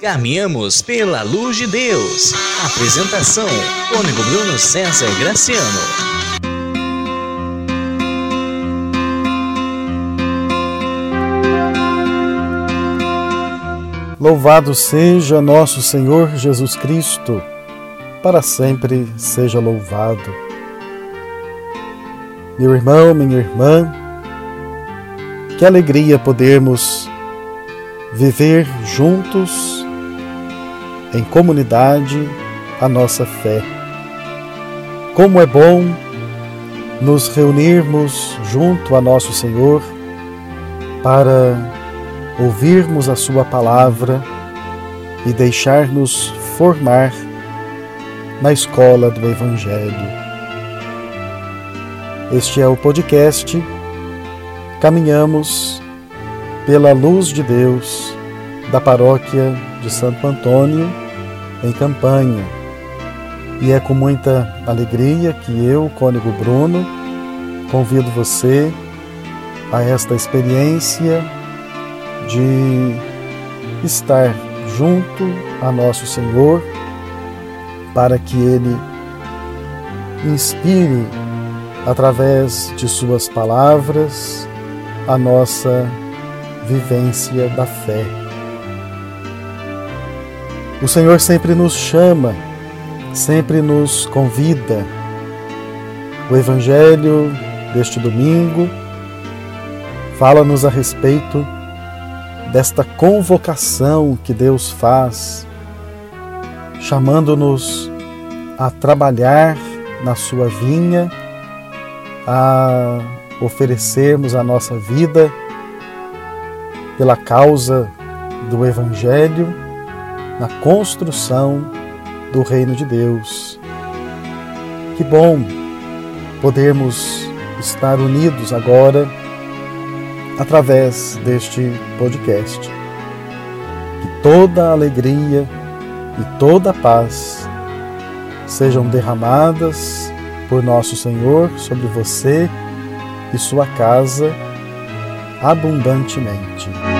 Caminhamos pela luz de Deus. Apresentação: Cônigo Bruno César Graciano. Louvado seja nosso Senhor Jesus Cristo, para sempre seja louvado. Meu irmão, minha irmã, que alegria podermos viver juntos, em comunidade, a nossa fé. Como é bom nos reunirmos junto a nosso Senhor para ouvirmos a Sua palavra e deixar-nos formar na escola do Evangelho. Este é o podcast Caminhamos pela luz de Deus da paróquia de Santo Antônio, em Campanha. E é com muita alegria que eu, Cônigo Bruno, convido você a esta experiência de estar junto a nosso Senhor para que Ele inspire através de Suas palavras a nossa vivência da fé. O Senhor sempre nos chama, sempre nos convida. O Evangelho deste domingo fala-nos a respeito desta convocação que Deus faz, chamando-nos a trabalhar na Sua vinha, a oferecermos a nossa vida pela causa do Evangelho na construção do Reino de Deus. Que bom podermos estar unidos agora através deste podcast. Que toda a alegria e toda a paz sejam derramadas por nosso Senhor sobre você e sua casa abundantemente.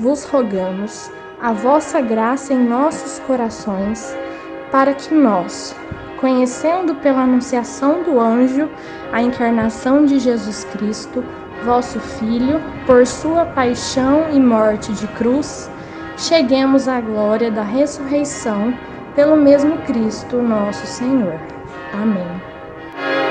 vos rogamos a vossa graça em nossos corações, para que nós, conhecendo pela anunciação do anjo a encarnação de Jesus Cristo, vosso Filho, por sua paixão e morte de cruz, cheguemos à glória da ressurreição pelo mesmo Cristo, nosso Senhor. Amém.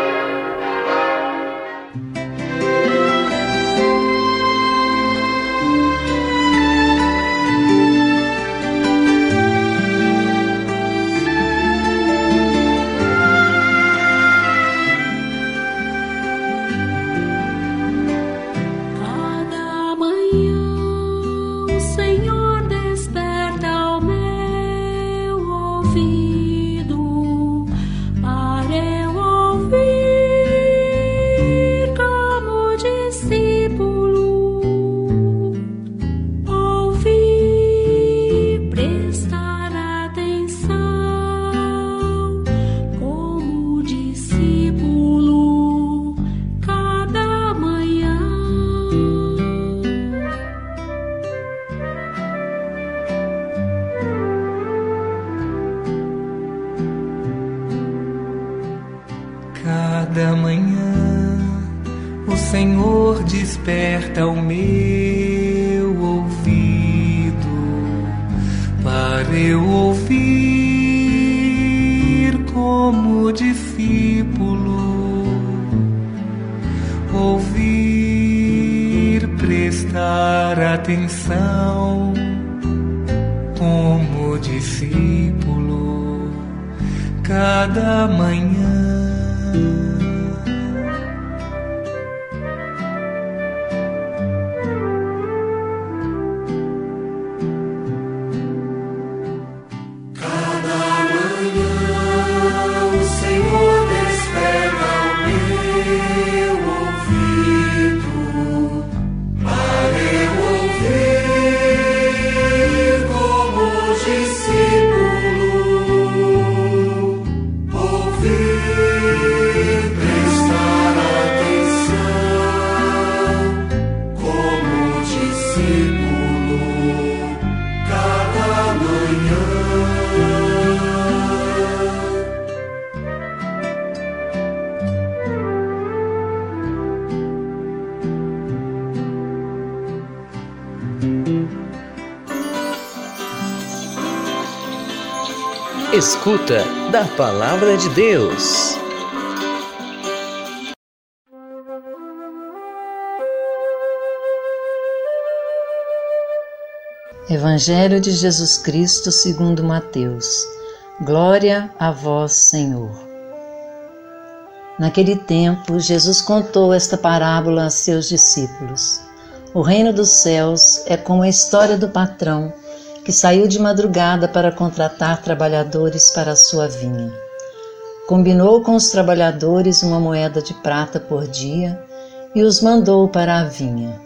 Escuta da Palavra de Deus. Evangelho de Jesus Cristo segundo Mateus. Glória a vós, Senhor. Naquele tempo, Jesus contou esta parábola a seus discípulos. O reino dos céus é como a história do patrão que saiu de madrugada para contratar trabalhadores para a sua vinha. Combinou com os trabalhadores uma moeda de prata por dia e os mandou para a vinha.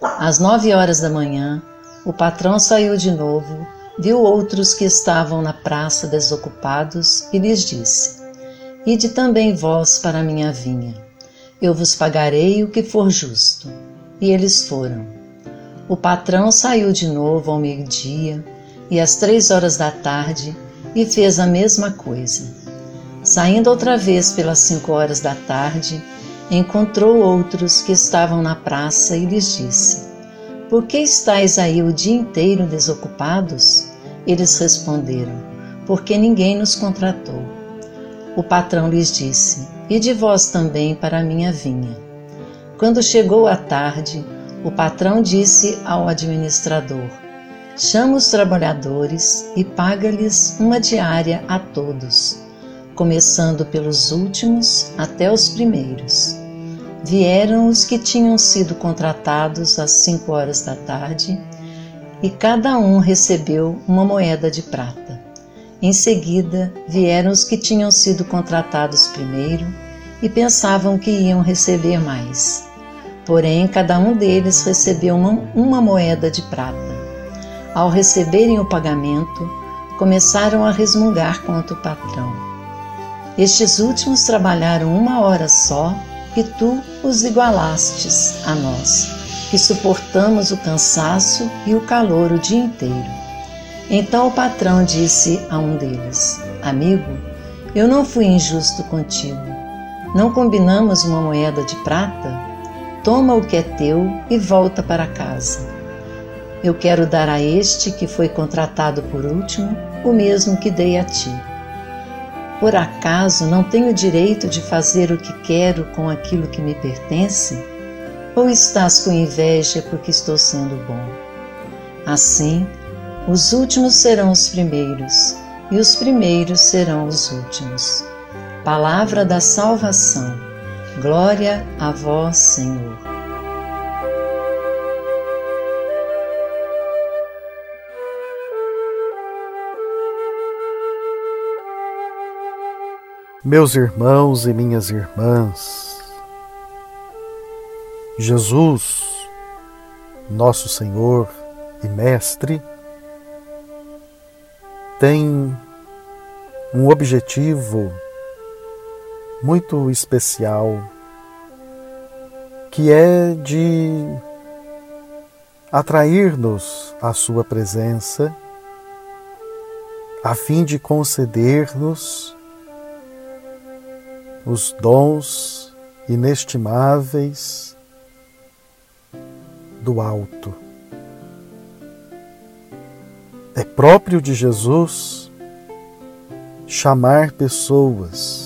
Às nove horas da manhã, o patrão saiu de novo, viu outros que estavam na praça desocupados e lhes disse: Ide também vós para a minha vinha. Eu vos pagarei o que for justo. E eles foram. O patrão saiu de novo ao meio-dia e às três horas da tarde e fez a mesma coisa. Saindo outra vez pelas cinco horas da tarde, encontrou outros que estavam na praça e lhes disse: Por que estáis aí o dia inteiro desocupados? Eles responderam: Porque ninguém nos contratou. O patrão lhes disse: E de vós também para a minha vinha. Quando chegou a tarde, o patrão disse ao administrador: Chama os trabalhadores e paga-lhes uma diária a todos, começando pelos últimos até os primeiros. Vieram os que tinham sido contratados às cinco horas da tarde e cada um recebeu uma moeda de prata. Em seguida, vieram os que tinham sido contratados primeiro e pensavam que iam receber mais. Porém, cada um deles recebeu uma, uma moeda de prata. Ao receberem o pagamento, começaram a resmungar contra o patrão. Estes últimos trabalharam uma hora só e tu os igualastes a nós, que suportamos o cansaço e o calor o dia inteiro. Então o patrão disse a um deles: Amigo, eu não fui injusto contigo. Não combinamos uma moeda de prata? Toma o que é teu e volta para casa. Eu quero dar a este que foi contratado por último o mesmo que dei a ti. Por acaso não tenho direito de fazer o que quero com aquilo que me pertence? Ou estás com inveja porque estou sendo bom? Assim, os últimos serão os primeiros, e os primeiros serão os últimos. Palavra da salvação. Glória a vós, Senhor. Meus irmãos e minhas irmãs, Jesus, nosso Senhor e Mestre, tem um objetivo muito especial, que é de atrair-nos à Sua presença, a fim de conceder-nos os dons inestimáveis do alto. É próprio de Jesus chamar pessoas.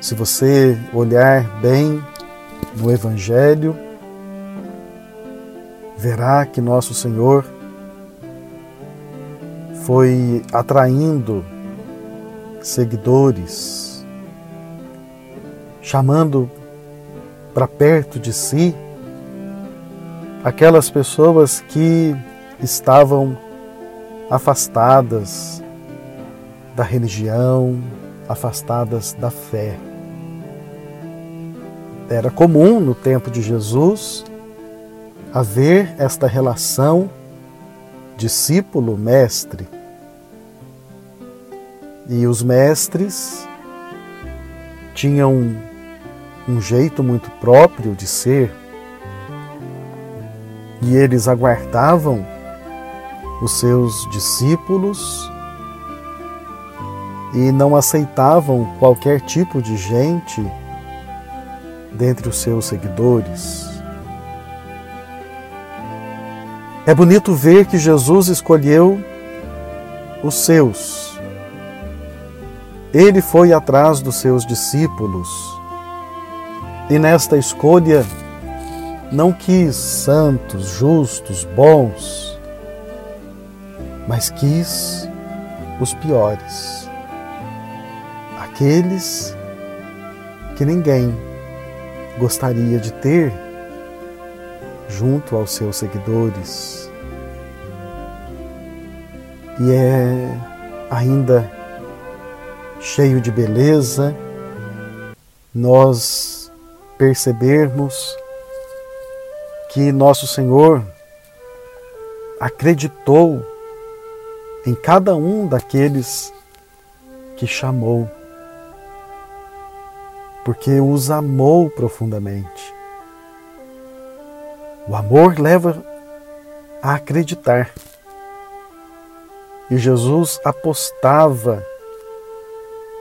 Se você olhar bem no Evangelho, verá que nosso Senhor foi atraindo seguidores, chamando para perto de si aquelas pessoas que estavam afastadas da religião, afastadas da fé. Era comum no tempo de Jesus haver esta relação discípulo-mestre. E os mestres tinham um jeito muito próprio de ser, e eles aguardavam os seus discípulos e não aceitavam qualquer tipo de gente dentre os seus seguidores. É bonito ver que Jesus escolheu os seus. Ele foi atrás dos seus discípulos e nesta escolha não quis santos, justos, bons, mas quis os piores, aqueles que ninguém gostaria de ter junto aos seus seguidores. E é ainda cheio de beleza nós percebermos que nosso Senhor acreditou em cada um daqueles que chamou, porque os amou profundamente. O amor leva a acreditar. E Jesus apostava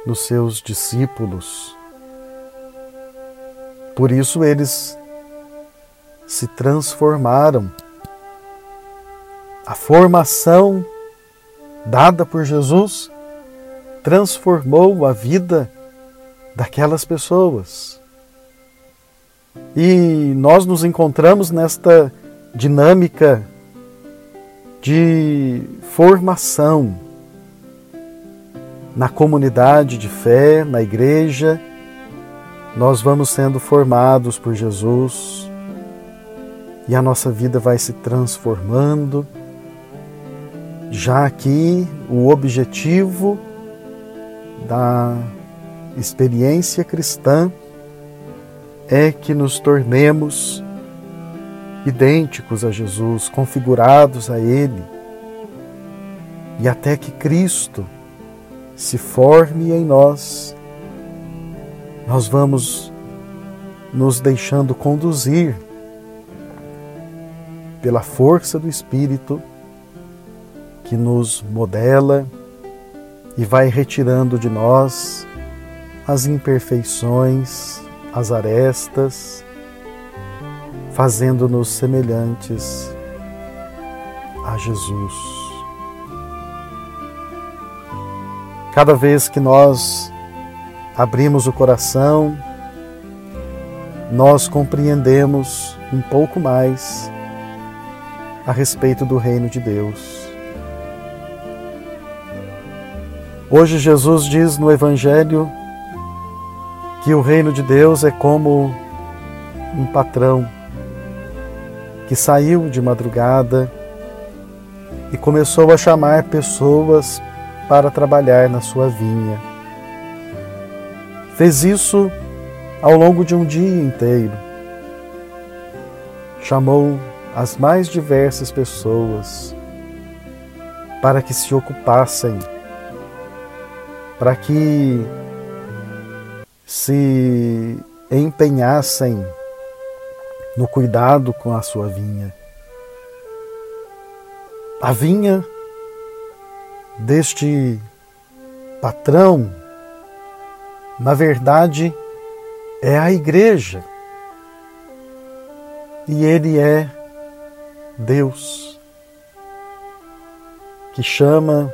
nos seus discípulos. Por isso eles se transformaram. A formação dada por Jesus transformou a vida daquelas pessoas. E nós nos encontramos nesta dinâmica de formação na comunidade de fé, na igreja. Nós vamos sendo formados por Jesus e a nossa vida vai se transformando, já que o objetivo da experiência cristã é que nos tornemos idênticos a Jesus, configurados a Ele, e até que Cristo se forme em nós, nós vamos nos deixando conduzir pela força do Espírito que nos modela e vai retirando de nós as imperfeições, as arestas, fazendo-nos semelhantes a Jesus. Cada vez que nós abrimos o coração, nós compreendemos um pouco mais a respeito do reino de Deus. Hoje Jesus diz no Evangelho que o reino de Deus é como um patrão que saiu de madrugada e começou a chamar pessoas para trabalhar na sua vinha. Fez isso ao longo de um dia inteiro. Chamou as mais diversas pessoas para que se ocupassem, para que se empenhassem no cuidado com a sua vinha. A vinha deste patrão na verdade, é a igreja. E ele é Deus, que chama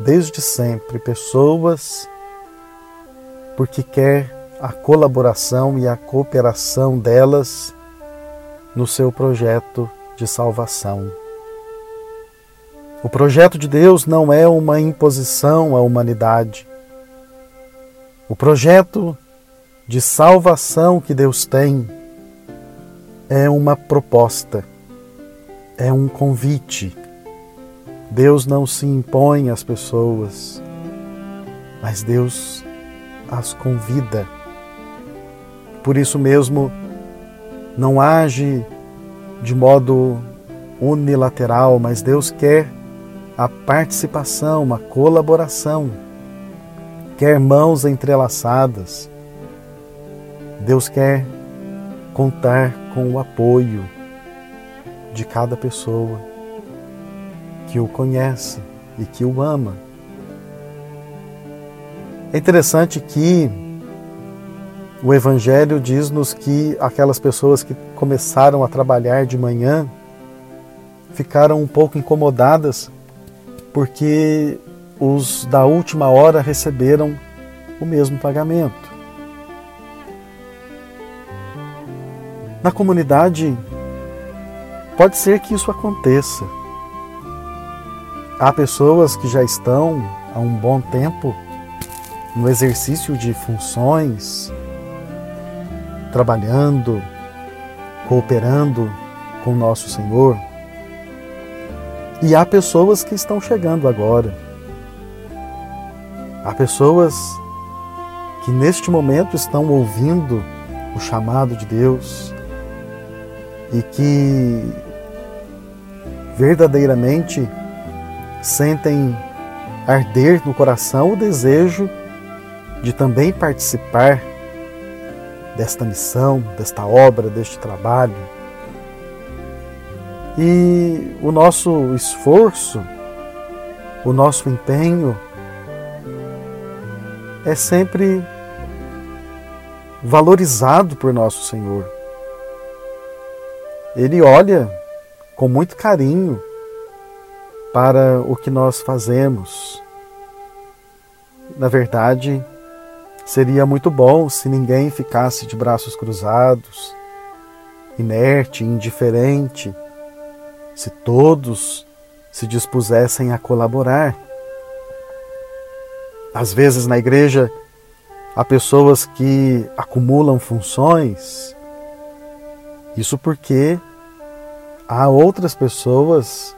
desde sempre pessoas porque quer a colaboração e a cooperação delas no seu projeto de salvação. O projeto de Deus não é uma imposição à humanidade. O projeto de salvação que Deus tem é uma proposta, é um convite. Deus não se impõe às pessoas, mas Deus as convida. Por isso mesmo, não age de modo unilateral, mas Deus quer a participação, a colaboração, quer mãos entrelaçadas. Deus quer contar com o apoio de cada pessoa que o conhece e que o ama. É interessante que o Evangelho diz-nos que aquelas pessoas que começaram a trabalhar de manhã ficaram um pouco incomodadas porque os da última hora receberam o mesmo pagamento. Na comunidade, pode ser que isso aconteça. Há pessoas que já estão há um bom tempo no exercício de funções, trabalhando, cooperando com nosso Senhor. E há pessoas que estão chegando agora. Há pessoas que neste momento estão ouvindo o chamado de Deus e que verdadeiramente sentem arder no coração o desejo de também participar desta missão, desta obra, deste trabalho. E o nosso esforço, o nosso empenho é sempre valorizado por nosso Senhor. Ele olha com muito carinho para o que nós fazemos. Na verdade, Seria muito bom se ninguém ficasse de braços cruzados, inerte, indiferente, se todos se dispusessem a colaborar. Às vezes na igreja há pessoas que acumulam funções, isso porque há outras pessoas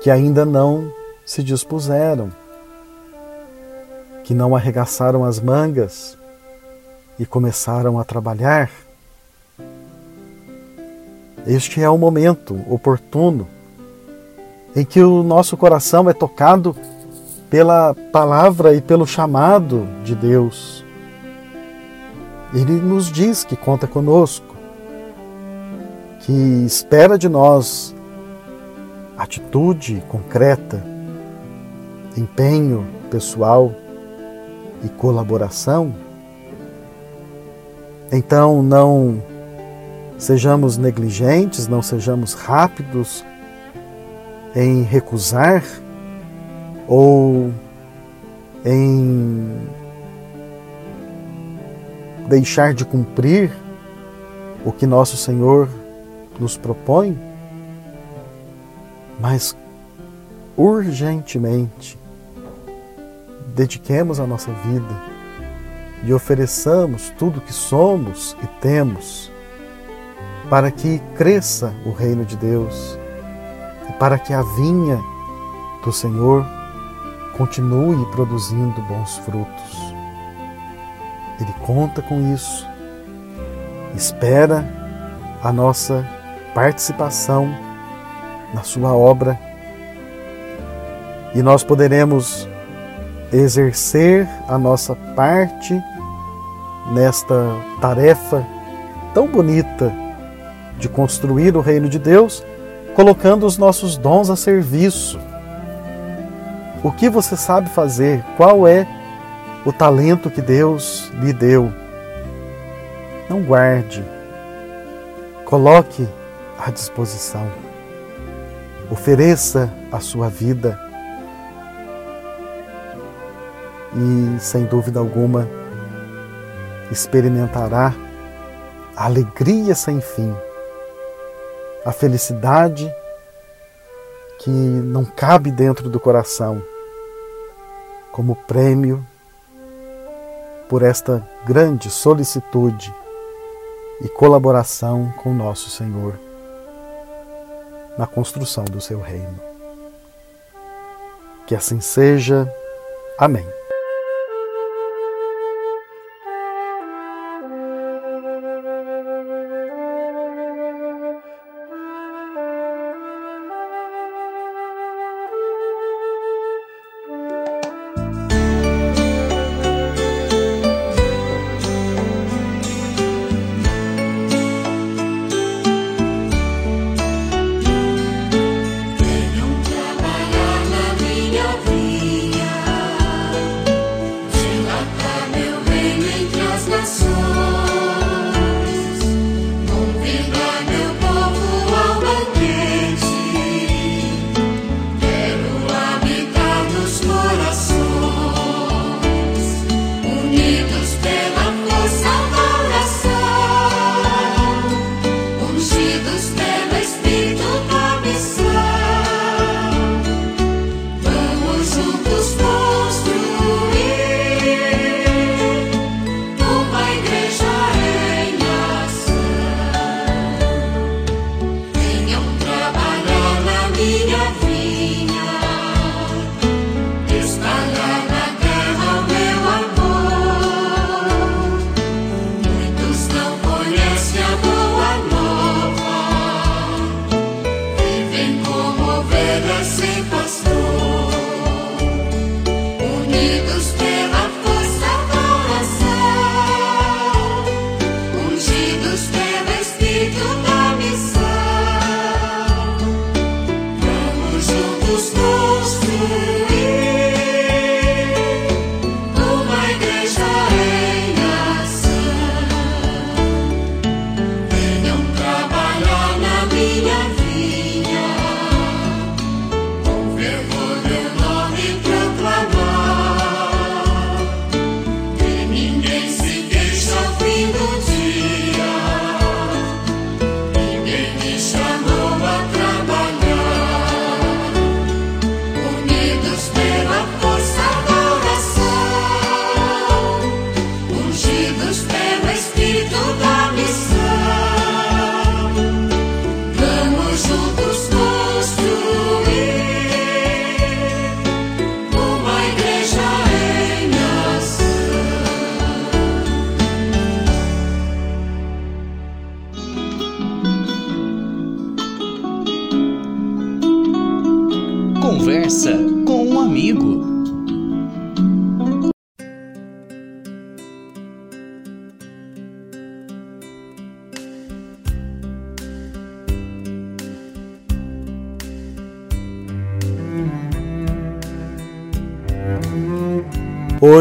que ainda não se dispuseram que não arregaçaram as mangas e começaram a trabalhar. Este é o momento oportuno em que o nosso coração é tocado pela palavra e pelo chamado de Deus. Ele nos diz que conta conosco, que espera de nós atitude concreta, empenho pessoal e colaboração, então não sejamos negligentes, não sejamos rápidos em recusar ou em deixar de cumprir o que nosso Senhor nos propõe, mas urgentemente dediquemos a nossa vida e ofereçamos tudo que somos e temos para que cresça o reino de Deus e para que a vinha do Senhor continue produzindo bons frutos. Ele conta com isso, espera a nossa participação na Sua obra e nós poderemos exercer a nossa parte nesta tarefa tão bonita de construir o reino de Deus, colocando os nossos dons a serviço. O que você sabe fazer? Qual é o talento que Deus lhe deu. Não guarde, coloque à disposição, ofereça a sua vida e, sem dúvida alguma, experimentará a alegria sem fim, a felicidade que não cabe dentro do coração, como prêmio por esta grande solicitude e colaboração com nosso Senhor na construção do seu reino. Que assim seja. Amém.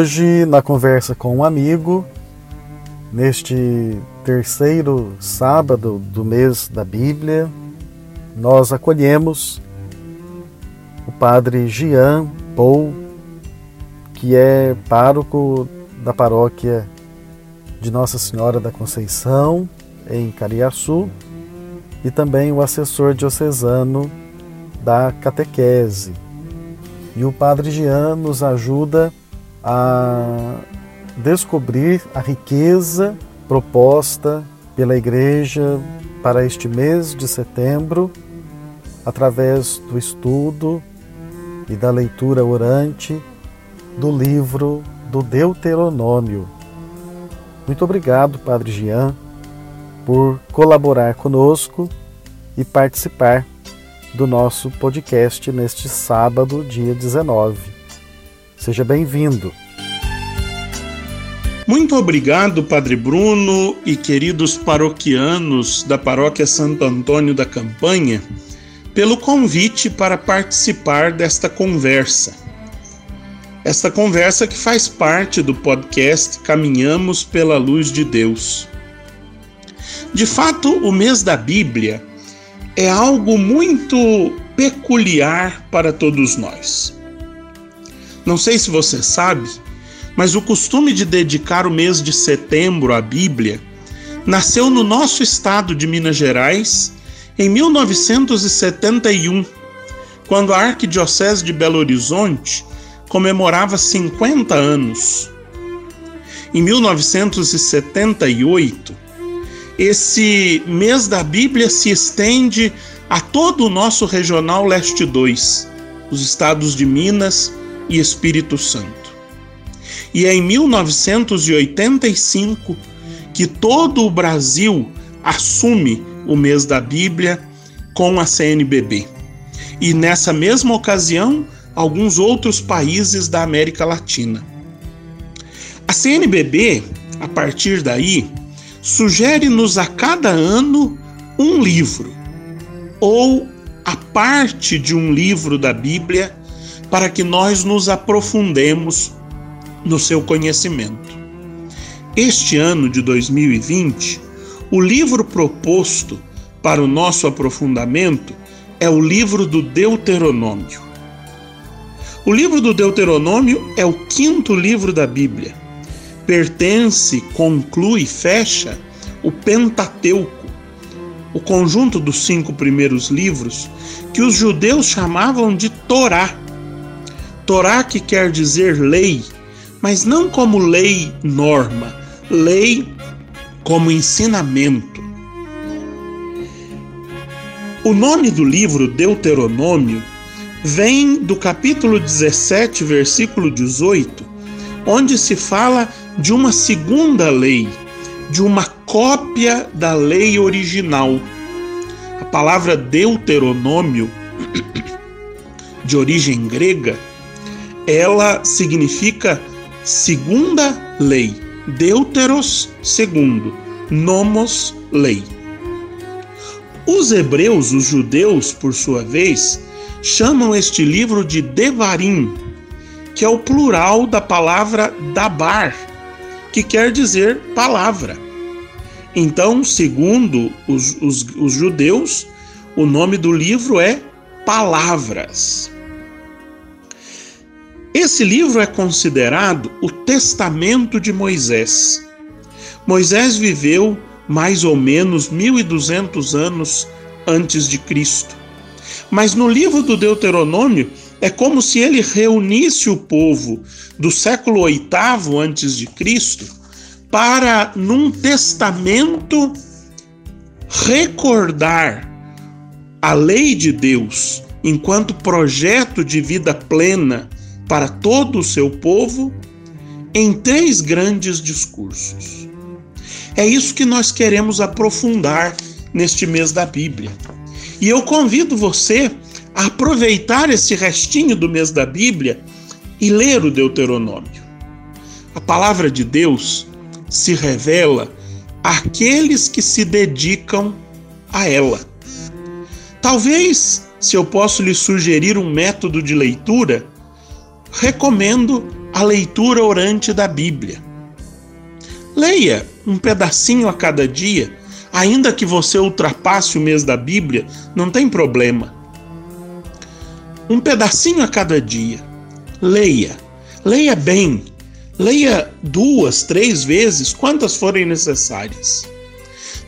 Hoje, na conversa com um amigo, neste terceiro sábado do mês da Bíblia, nós acolhemos o padre Jean Paul, que é pároco da paróquia de Nossa Senhora da Conceição, em Cariaçu, e também o assessor diocesano da catequese. E o padre Jean nos ajuda a descobrir a riqueza proposta pela Igreja para este mês de setembro, através do estudo e da leitura orante do livro do Deuteronômio. Muito obrigado, Padre Jean, por colaborar conosco e participar do nosso podcast neste sábado, dia 19. Seja bem-vindo. Muito obrigado, Padre Bruno e queridos paroquianos da Paróquia Santo Antônio da Campanha pelo convite para participar desta conversa. esta conversa que faz parte do podcast Caminhamos pela Luz de Deus. De fato, o mês da Bíblia é algo muito peculiar para todos nós. Não sei se você sabe, mas o costume de dedicar o mês de setembro à Bíblia nasceu no nosso estado de Minas Gerais em 1971, quando a Arquidiocese de Belo Horizonte comemorava 50 anos. Em 1978, esse mês da Bíblia se estende a todo o nosso regional leste 2, os estados de Minas e Espírito Santo. E é em 1985 que todo o Brasil assume o mês da Bíblia com a CNBB. E nessa mesma ocasião, alguns outros países da América Latina. A CNBB, a partir daí, sugere-nos a cada ano um livro ou a parte de um livro da Bíblia para que nós nos aprofundemos no seu conhecimento. Este ano de 2020, o livro proposto para o nosso aprofundamento é o livro do Deuteronômio. O livro do Deuteronômio é o quinto livro da Bíblia. Pertence, conclui, fecha o Pentateuco, o conjunto dos cinco primeiros livros que os judeus chamavam de Torá. Torá que quer dizer lei, mas não como lei norma, lei como ensinamento. O nome do livro Deuteronômio vem do capítulo 17, versículo 18, onde se fala de uma segunda lei, de uma cópia da lei original. A palavra Deuteronômio, de origem grega, ela significa segunda lei. Deuteros, segundo. Nomos, lei. Os hebreus, os judeus, por sua vez, chamam este livro de Devarim, que é o plural da palavra dabar, que quer dizer palavra. Então, segundo os, os, os judeus, o nome do livro é Palavras. Esse livro é considerado o testamento de Moisés. Moisés viveu mais ou menos 1200 anos antes de Cristo. Mas no livro do Deuteronômio é como se ele reunisse o povo do século VIII antes de Cristo para num testamento recordar a lei de Deus enquanto projeto de vida plena para todo o seu povo em três grandes discursos. É isso que nós queremos aprofundar neste mês da Bíblia. E eu convido você a aproveitar esse restinho do mês da Bíblia e ler o Deuteronômio. A palavra de Deus se revela àqueles que se dedicam a ela. Talvez, se eu posso lhe sugerir um método de leitura, recomendo a leitura orante da Bíblia. Leia um pedacinho a cada dia Ainda que você ultrapasse o mês da Bíblia, não tem problema. Um pedacinho a cada dia. Leia. Leia bem. Leia duas, três vezes, quantas forem necessárias.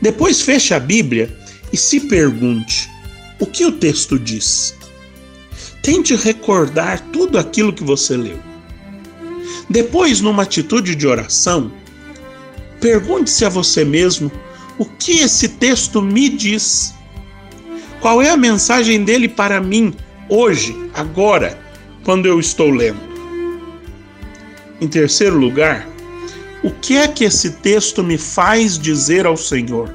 Depois feche a Bíblia e se pergunte: o que o texto diz? Tente recordar tudo aquilo que você leu. Depois, numa atitude de oração, pergunte-se a você mesmo o que esse texto me diz? Qual é a mensagem dele para mim hoje, agora, quando eu estou lendo? Em terceiro lugar, o que é que esse texto me faz dizer ao Senhor?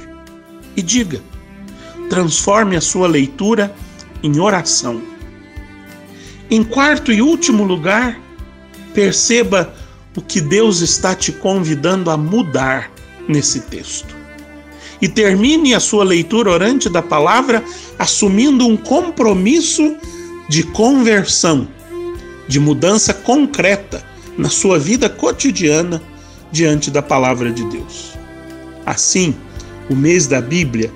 E diga, transforme a sua leitura em oração. Em quarto e último lugar, perceba o que Deus está te convidando a mudar nesse texto e termine a sua leitura orante da palavra assumindo um compromisso de conversão, de mudança concreta na sua vida cotidiana diante da palavra de Deus. Assim, o mês da Bíblia,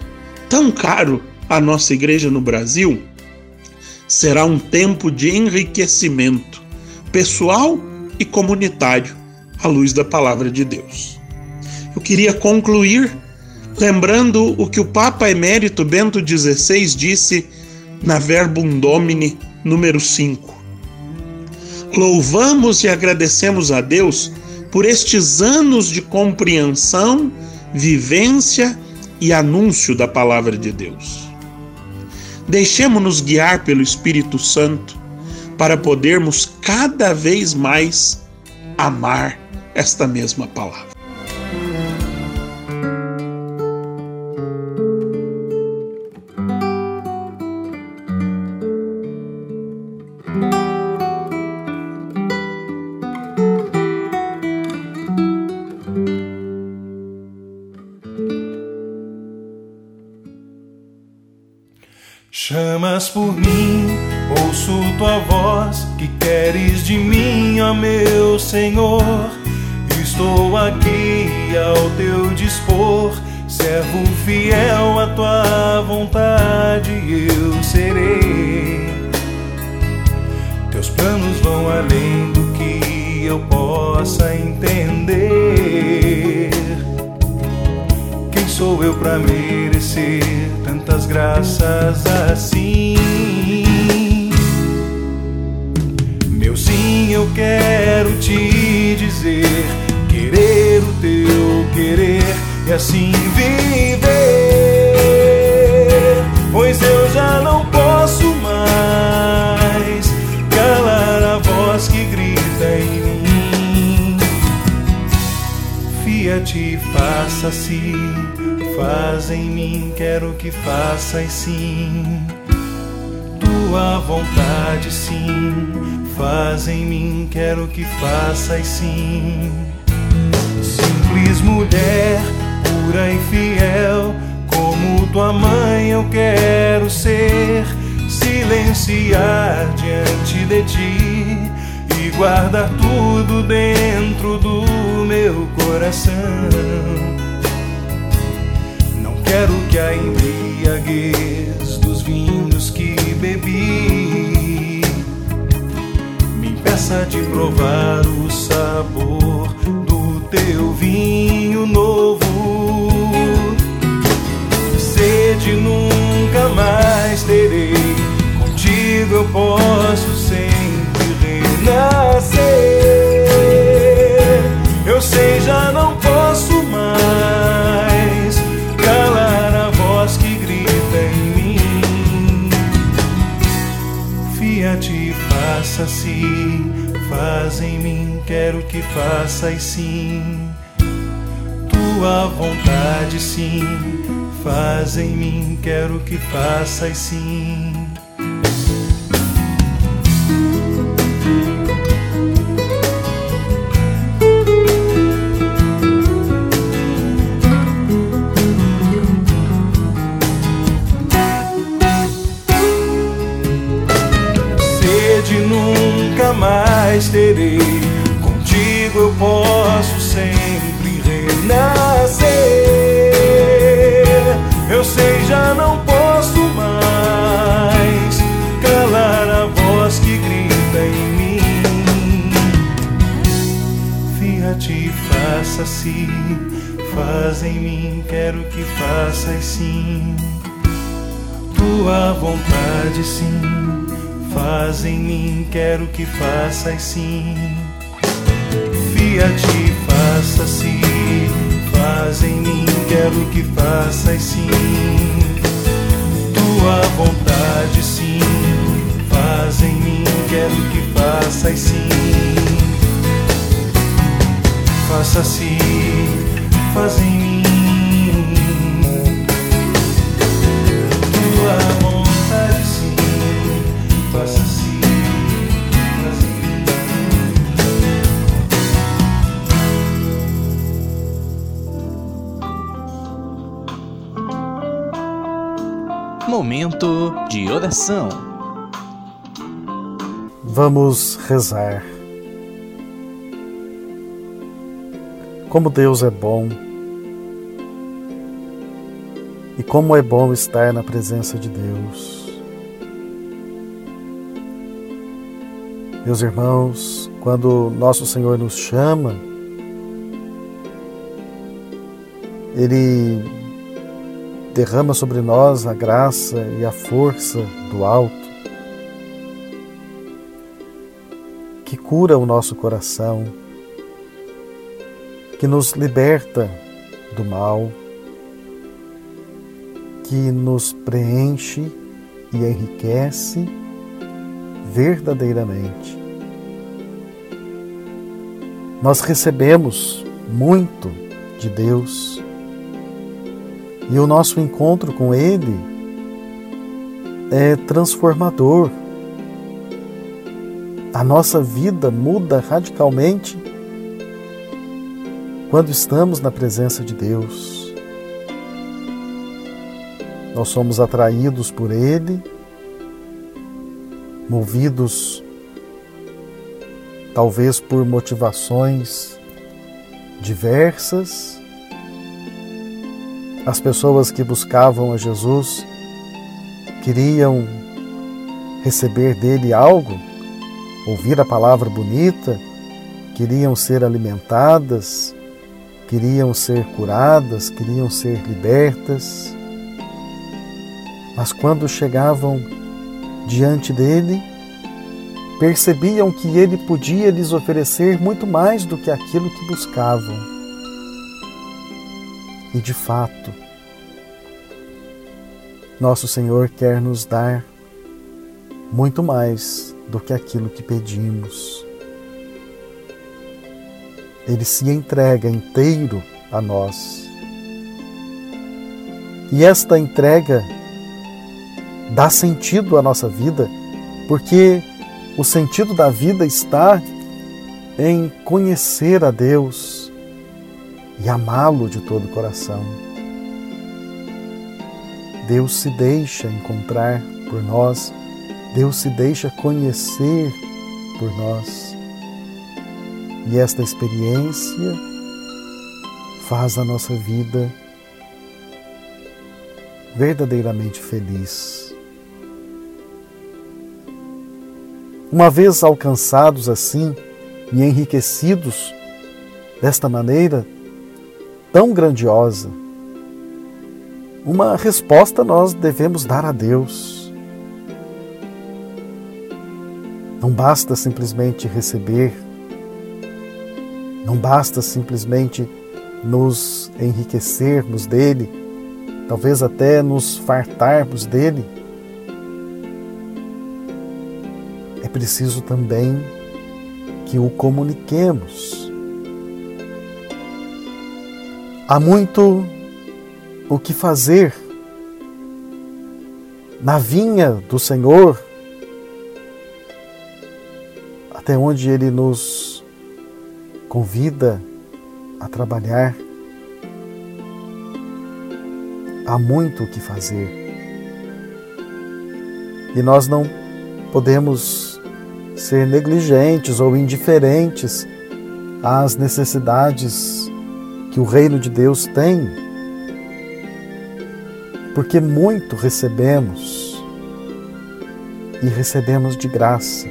tão caro à nossa igreja no Brasil, será um tempo de enriquecimento pessoal e comunitário à luz da palavra de Deus. Eu queria concluir lembrando o que o Papa Emérito Bento XVI disse na Verbum Domini número 5. Louvamos e agradecemos a Deus por estes anos de compreensão, vivência e anúncio da palavra de Deus. Deixemos-nos guiar pelo Espírito Santo para podermos cada vez mais amar esta mesma palavra. Eu já não posso mais calar a voz que grita em mim. Fia-te, faça-se, faz em mim, quero que faças sim. Tua vontade, sim, faz em mim, quero que faças sim. Simples mulher, pura e fiel, como tua mãe eu quero ser. Silenciar diante de ti e guardar tudo dentro do meu coração. Não quero que a embriaguez dos vinhos que bebi me impeça de provar o sabor do teu vinho novo. Sede nunca mais terei, contigo eu posso sempre renascer. Eu sei, já não posso mais calar a voz que grita em mim. Fia-te, faça-se, faz em mim, quero que faças sim. Tua vontade, sim, faz em mim, quero que faças sim. Que faças sim. Fia-te, faça-se, faz em mim, quero que faças sim. De oração. Vamos rezar. Como Deus é bom e como é bom estar na presença de Deus. Meus irmãos, quando nosso Senhor nos chama, Ele derrama sobre nós a graça e a força do alto, que cura o nosso coração, que nos liberta do mal, que nos preenche e enriquece verdadeiramente. Nós recebemos muito de Deus e o nosso encontro com Ele é transformador. A nossa vida muda radicalmente quando estamos na presença de Deus. Nós somos atraídos por Ele, movidos talvez por motivações diversas as pessoas que buscavam a Jesus queriam receber dele algo, ouvir a palavra bonita, queriam ser alimentadas, queriam ser curadas, queriam ser libertas. Mas quando chegavam diante dele, percebiam que ele podia lhes oferecer muito mais do que aquilo que buscavam. E de fato, nosso Senhor quer nos dar muito mais do que aquilo que pedimos. Ele se entrega inteiro a nós. E esta entrega dá sentido à nossa vida, porque o sentido da vida está em conhecer a Deus, e amá-lo de todo o coração. Deus se deixa encontrar por nós, Deus se deixa conhecer por nós. E esta experiência faz a nossa vida verdadeiramente feliz. Uma vez alcançados assim e enriquecidos desta maneira, tão grandiosa. Uma resposta nós devemos dar a Deus. Não basta simplesmente receber, não basta simplesmente nos enriquecermos dele, talvez até nos fartarmos dele. É preciso também que o comuniquemos Há muito o que fazer na vinha do Senhor, até onde Ele nos convida a trabalhar. Há muito o que fazer. E nós não podemos ser negligentes ou indiferentes às necessidades que o reino de Deus tem, porque muito recebemos e recebemos de graça.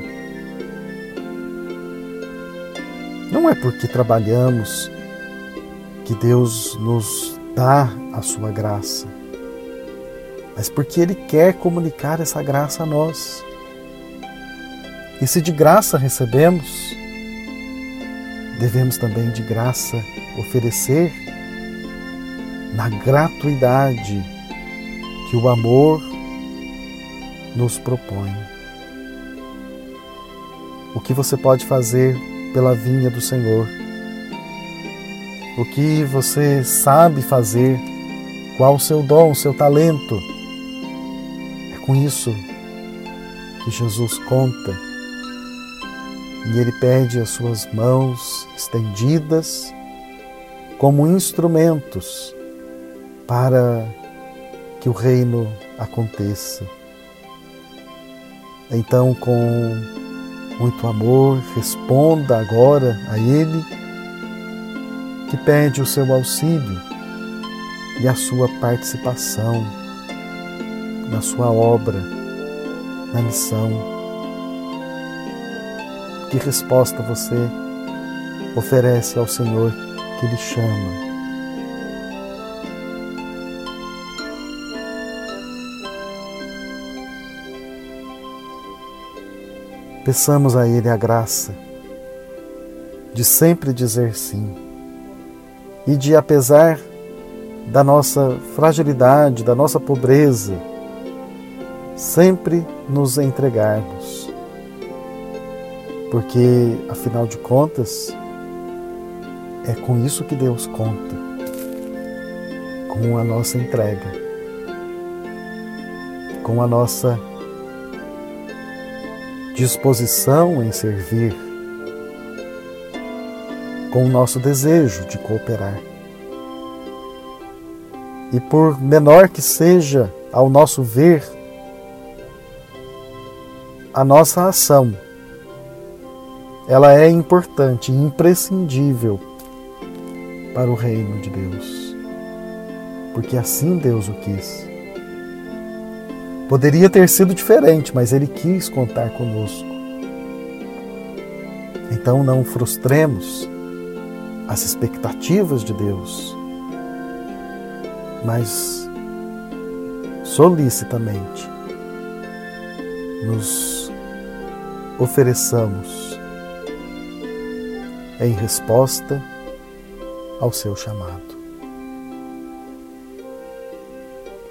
Não é porque trabalhamos que Deus nos dá a sua graça, mas porque Ele quer comunicar essa graça a nós. E se de graça recebemos, devemos também de graça oferecer na gratuidade que o amor nos propõe. O que você pode fazer pela vinha do Senhor? O que você sabe fazer? Qual o seu dom, o seu talento? É com isso que Jesus conta e ele pede as suas mãos estendidas como instrumentos para que o reino aconteça. Então, com muito amor, responda agora a Ele, que pede o seu auxílio e a sua participação na sua obra, na missão. Que resposta você oferece ao Senhor que lhe chama? Peçamos a Ele a graça de sempre dizer sim e de, apesar da nossa fragilidade, da nossa pobreza, sempre nos entregarmos. Porque, afinal de contas, é com isso que Deus conta. Com a nossa entrega, com a nossa disposição em servir, com o nosso desejo de cooperar. E por menor que seja, ao nosso ver, a nossa ação, ela é importante imprescindível para o reino de Deus. Porque assim Deus o quis. Poderia ter sido diferente, mas Ele quis contar conosco. Então não frustremos as expectativas de Deus, mas solicitamente nos ofereçamos em resposta ao seu chamado.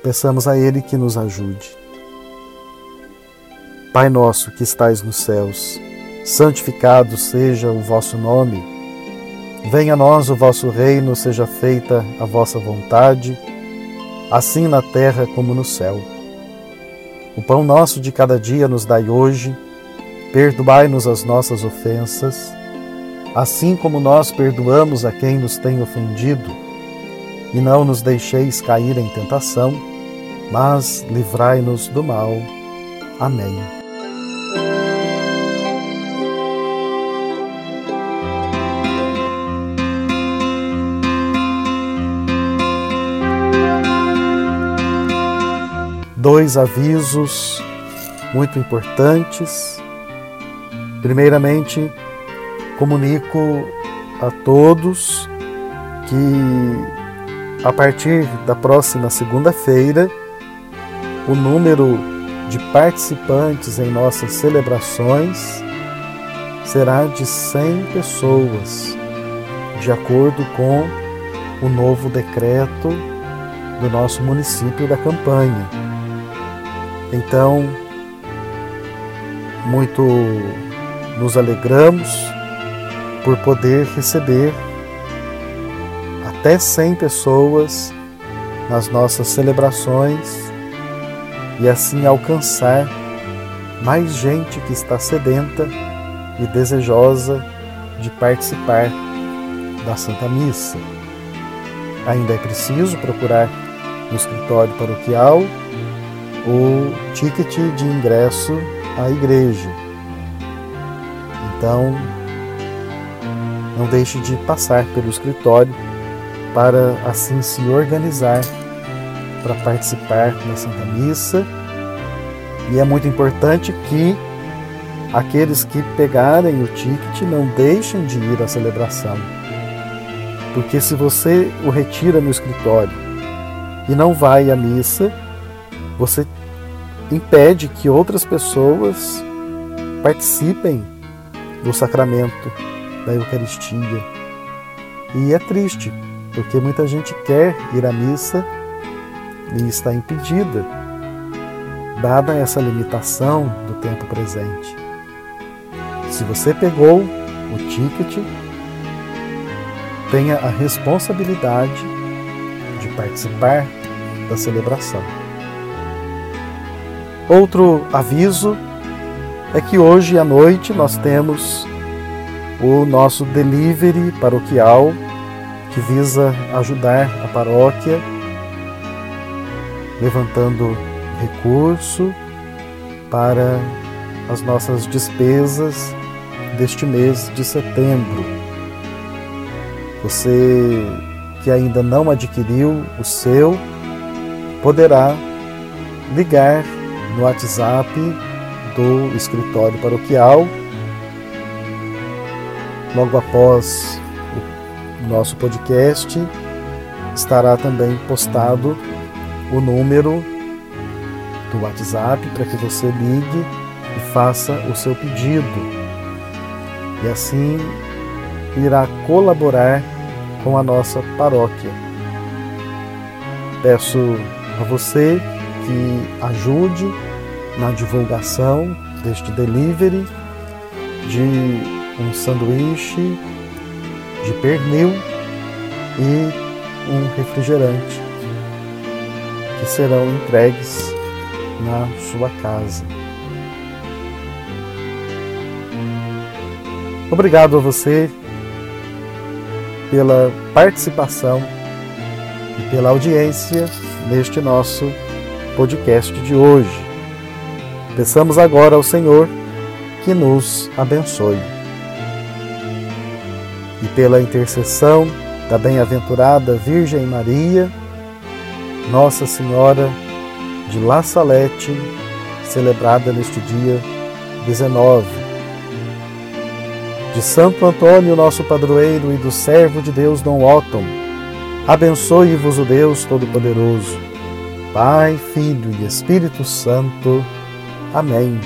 Peçamos a Ele que nos ajude Pai nosso que estais nos céus, santificado seja o vosso nome. Venha a nós o vosso reino, seja feita a vossa vontade, assim na terra como no céu. O pão nosso de cada dia nos dai hoje, perdoai-nos as nossas ofensas, assim como nós perdoamos a quem nos tem ofendido, e não nos deixeis cair em tentação, mas livrai-nos do mal. Amém. dois avisos muito importantes. Primeiramente, comunico a todos que a partir da próxima segunda-feira, o número de participantes em nossas celebrações será de 100 pessoas, de acordo com o novo decreto do nosso município da campanha. Então, muito nos alegramos por poder receber até 100 pessoas nas nossas celebrações e assim alcançar mais gente que está sedenta e desejosa de participar da Santa Missa. Ainda é preciso procurar no escritório paroquial o ticket de ingresso à igreja. Então, não deixe de passar pelo escritório para assim se organizar para participar da Santa Missa. E é muito importante que aqueles que pegarem o ticket não deixem de ir à celebração. Porque se você o retira no escritório e não vai à missa, você impede que outras pessoas participem do sacramento da Eucaristia. E é triste, porque muita gente quer ir à missa e está impedida, dada essa limitação do tempo presente. Se você pegou o ticket, tenha a responsabilidade de participar da celebração. Outro aviso é que hoje à noite nós temos o nosso delivery paroquial que visa ajudar a paróquia levantando recurso para as nossas despesas deste mês de setembro. Você que ainda não adquiriu o seu, poderá ligar no WhatsApp do escritório paroquial logo após o nosso podcast estará também postado o número do WhatsApp para que você ligue e faça o seu pedido. E assim irá colaborar com a nossa paróquia. Peço a você que ajude na divulgação deste delivery de um sanduíche de pernil e um refrigerante que serão entregues na sua casa. Obrigado a você pela participação e pela audiência neste nosso podcast de hoje. Peçamos agora ao Senhor que nos abençoe. Pela intercessão da bem-aventurada Virgem Maria, Nossa Senhora de La Salete, celebrada neste dia 19. De Santo Antônio, nosso padroeiro, e do servo de Deus Dom Otton, abençoe-vos o Deus Todo-Poderoso, Pai, Filho e Espírito Santo. Amém.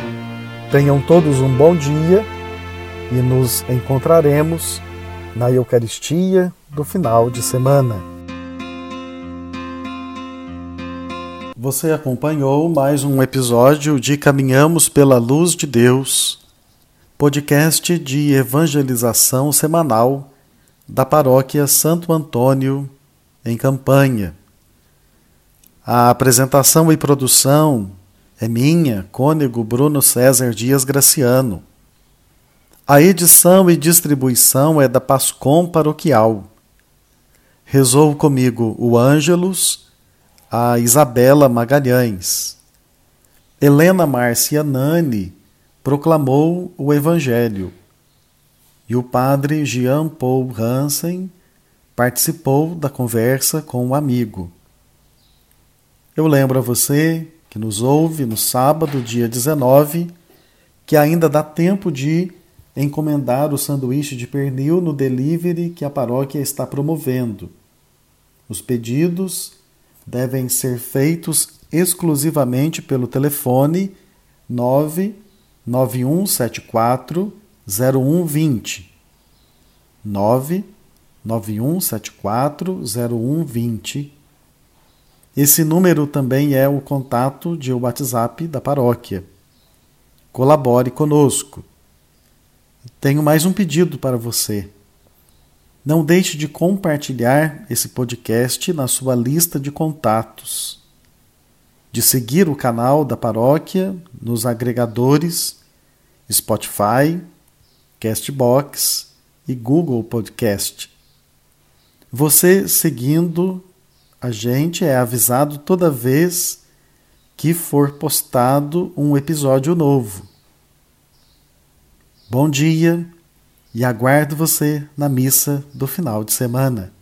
Tenham todos um bom dia e nos encontraremos na Eucaristia do final de semana. Você acompanhou mais um episódio de Caminhamos pela Luz de Deus, podcast de evangelização semanal da Paróquia Santo Antônio, em Campanha. A apresentação e produção é minha, cônego Bruno César Dias Graciano. A edição e distribuição é da Pascom Paroquial. Rezou comigo o Ângelus, a Isabela Magalhães. Helena Márcia Nani proclamou o Evangelho. E o padre Jean Paul Hansen participou da conversa com o um amigo. Eu lembro a você que nos ouve no sábado, dia 19, que ainda dá tempo de encomendar o sanduíche de pernil no delivery que a paróquia está promovendo. Os pedidos devem ser feitos exclusivamente pelo telefone 99174 0120. 99174 0120. Esse número também é o contato de WhatsApp da paróquia. Colabore conosco. Tenho mais um pedido para você. Não deixe de compartilhar esse podcast na sua lista de contatos, de seguir o canal da paróquia nos agregadores Spotify, Castbox e Google Podcast. Você seguindo a gente é avisado toda vez que for postado um episódio novo. Bom dia e aguardo você na missa do final de semana.